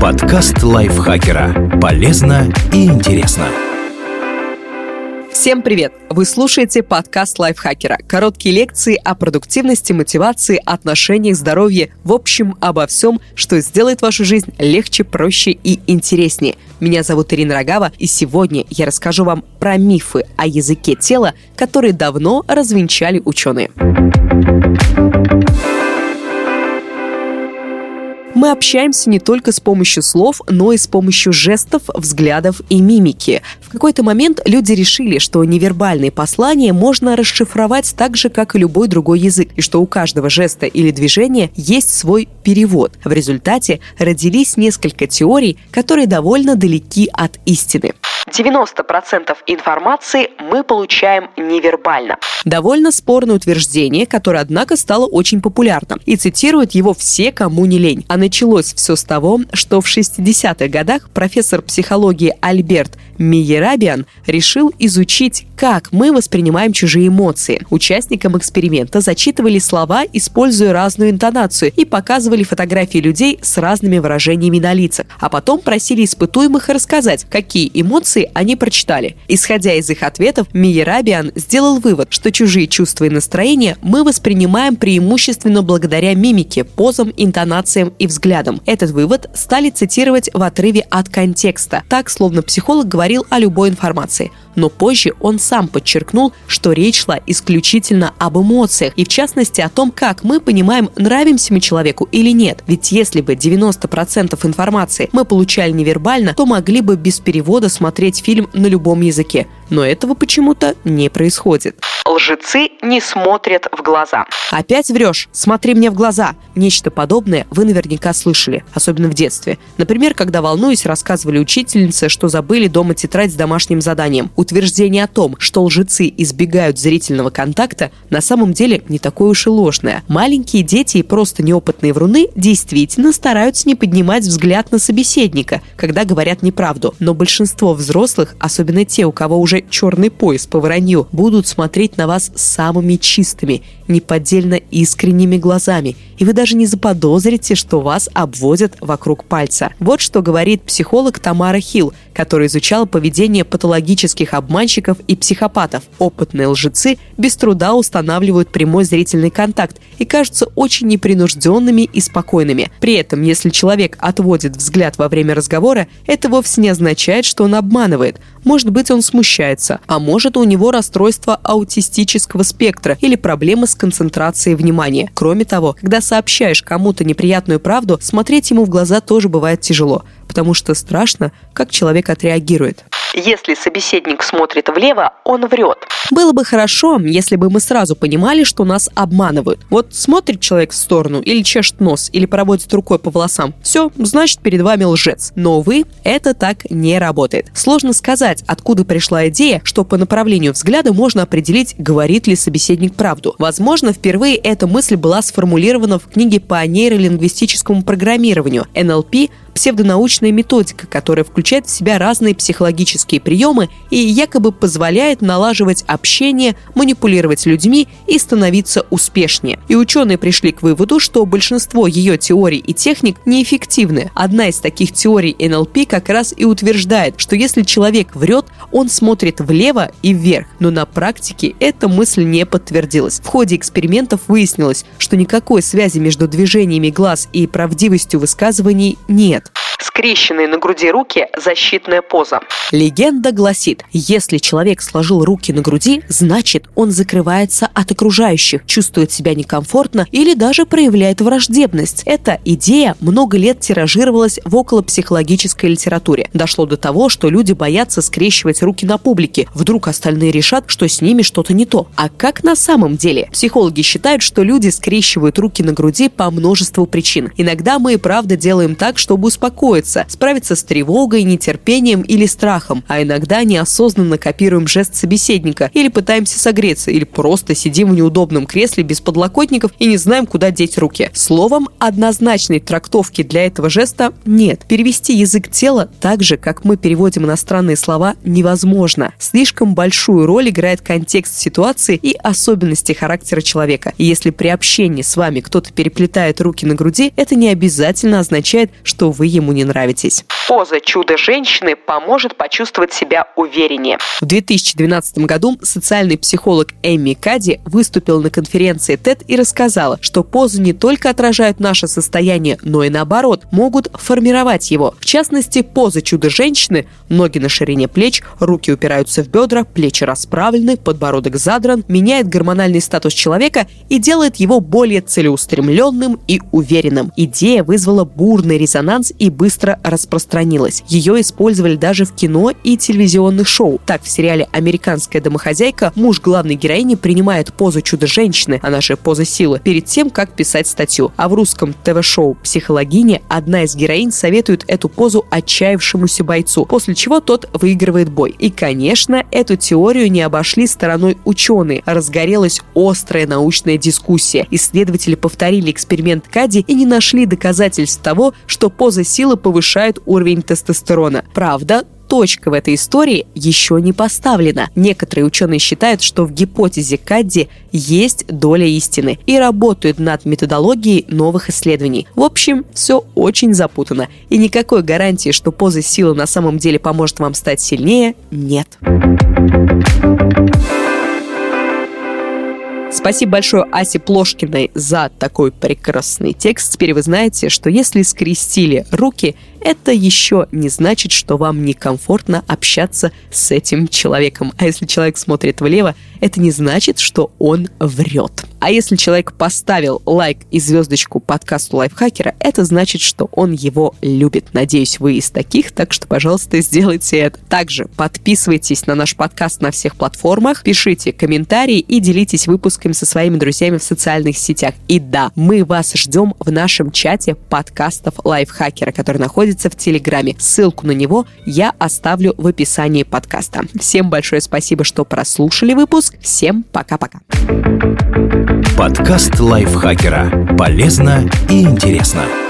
Подкаст лайфхакера. Полезно и интересно. Всем привет! Вы слушаете подкаст лайфхакера. Короткие лекции о продуктивности, мотивации, отношениях, здоровье. В общем, обо всем, что сделает вашу жизнь легче, проще и интереснее. Меня зовут Ирина Рогава, и сегодня я расскажу вам про мифы о языке тела, которые давно развенчали ученые. Общаемся не только с помощью слов, но и с помощью жестов, взглядов и мимики. В какой-то момент люди решили, что невербальные послания можно расшифровать так же, как и любой другой язык, и что у каждого жеста или движения есть свой перевод. В результате родились несколько теорий, которые довольно далеки от истины. 90% информации мы получаем невербально. Довольно спорное утверждение, которое, однако, стало очень популярным. И цитируют его все, кому не лень. А началось все с того, что в 60-х годах профессор психологии Альберт Миерабиан решил изучить, как мы воспринимаем чужие эмоции. Участникам эксперимента зачитывали слова, используя разную интонацию, и показывали фотографии людей с разными выражениями на лицах, а потом просили испытуемых рассказать, какие эмоции они прочитали. Исходя из их ответов, Миерабиан сделал вывод, что чужие чувства и настроения мы воспринимаем преимущественно благодаря мимике, позам, интонациям и взглядам. Этот вывод стали цитировать в отрыве от контекста, так, словно психолог говорил о любой информации. Но позже он сам подчеркнул, что речь шла исключительно об эмоциях и в частности о том, как мы понимаем, нравимся мы человеку или нет. Ведь если бы 90% информации мы получали невербально, то могли бы без перевода смотреть фильм на любом языке. Но этого почему-то не происходит. Лжецы не смотрят в глаза. Опять врешь, смотри мне в глаза. Нечто подобное вы наверняка слышали, особенно в детстве. Например, когда волнуюсь, рассказывали учительнице, что забыли дома тетрадь с домашним заданием. Утверждение о том, что лжецы избегают зрительного контакта, на самом деле не такое уж и ложное. Маленькие дети и просто неопытные вруны действительно стараются не поднимать взгляд на собеседника, когда говорят неправду. Но большинство взрослых, особенно те, у кого уже черный пояс по вранью, будут смотреть на вас самыми чистыми, неподдельно искренними глазами, и вы даже не заподозрите, что вас обводят вокруг пальца. Вот что говорит психолог Тамара Хилл, который изучал поведение патологических обманщиков и психопатов. Опытные лжецы без труда устанавливают прямой зрительный контакт и кажутся очень непринужденными и спокойными. При этом, если человек отводит взгляд во время разговора, это вовсе не означает, что он обманывает. Может быть, он смущается, а может, у него расстройство аутистического спектра или проблемы с концентрацией внимания. Кроме того, когда сообщаешь кому-то неприятную правду, смотреть ему в глаза тоже бывает тяжело, потому что страшно, как человек отреагирует. Если собеседник смотрит влево, он врет. Было бы хорошо, если бы мы сразу понимали, что нас обманывают. Вот смотрит человек в сторону, или чешет нос, или проводит рукой по волосам. Все, значит, перед вами лжец. Но, увы, это так не работает. Сложно сказать, откуда пришла идея, что по направлению взгляда можно определить, говорит ли собеседник правду. Возможно, впервые эта мысль была сформулирована в книге по нейролингвистическому программированию NLP псевдонаучная методика, которая включает в себя разные психологические приемы и якобы позволяет налаживать общение, манипулировать людьми и становиться успешнее. И ученые пришли к выводу, что большинство ее теорий и техник неэффективны. Одна из таких теорий НЛП как раз и утверждает, что если человек врет, он смотрит влево и вверх. Но на практике эта мысль не подтвердилась. В ходе экспериментов выяснилось, что никакой связи между движениями глаз и правдивостью высказываний нет. Скрещенные на груди руки – защитная поза. Легенда гласит, если человек сложил руки на груди, значит, он закрывается от окружающих, чувствует себя некомфортно или даже проявляет враждебность. Эта идея много лет тиражировалась в околопсихологической литературе. Дошло до того, что люди боятся скрещивать руки на публике. Вдруг остальные решат, что с ними что-то не то. А как на самом деле? Психологи считают, что люди скрещивают руки на груди по множеству причин. Иногда мы и правда делаем так, чтобы успокоиться, справиться с тревогой, нетерпением или страхом, а иногда неосознанно копируем жест собеседника или пытаемся согреться, или просто сидим в неудобном кресле без подлокотников и не знаем, куда деть руки. Словом, однозначной трактовки для этого жеста нет. Перевести язык тела так же, как мы переводим иностранные слова, невозможно. Слишком большую роль играет контекст ситуации и особенности характера человека. И если при общении с вами кто-то переплетает руки на груди, это не обязательно означает, что вы ему не нравитесь. Поза чудо-женщины поможет почувствовать себя увереннее. В 2012 году социальный психолог Эми Кади выступила на конференции TED и рассказала, что позы не только отражают наше состояние, но и наоборот, могут формировать его. В частности, поза чудо-женщины – ноги на ширине плеч, руки упираются в бедра, плечи расправлены, подбородок задран, меняет гормональный статус человека и делает его более целеустремленным и уверенным. Идея вызвала бурный резонанс и быстро распространилась. Ее использовали даже в кино и телевизионных шоу. Так, в сериале «Американская домохозяйка» муж главной героини принимает позу чудо-женщины, она же поза силы, перед тем, как писать статью. А в русском ТВ-шоу «Психологиня» одна из героинь советует эту позу отчаявшемуся бойцу, после чего тот выигрывает бой. И, конечно, эту теорию не обошли стороной ученые. Разгорелась острая научная дискуссия. Исследователи повторили эксперимент Кади и не нашли доказательств того, что поза силы повышает уровень тестостерона. Правда, точка в этой истории еще не поставлена. Некоторые ученые считают, что в гипотезе Кадди есть доля истины и работают над методологией новых исследований. В общем, все очень запутано. И никакой гарантии, что поза силы на самом деле поможет вам стать сильнее, нет. Спасибо большое Асе Плошкиной за такой прекрасный текст. Теперь вы знаете, что если скрестили руки, это еще не значит, что вам некомфортно общаться с этим человеком. А если человек смотрит влево, это не значит, что он врет. А если человек поставил лайк и звездочку подкасту лайфхакера, это значит, что он его любит. Надеюсь, вы из таких, так что, пожалуйста, сделайте это. Также подписывайтесь на наш подкаст на всех платформах, пишите комментарии и делитесь выпусками со своими друзьями в социальных сетях. И да, мы вас ждем в нашем чате подкастов лайфхакера, который находится в Телеграме. Ссылку на него я оставлю в описании подкаста. Всем большое спасибо, что прослушали выпуск. Всем пока-пока. Подкаст лайфхакера. Полезно и интересно.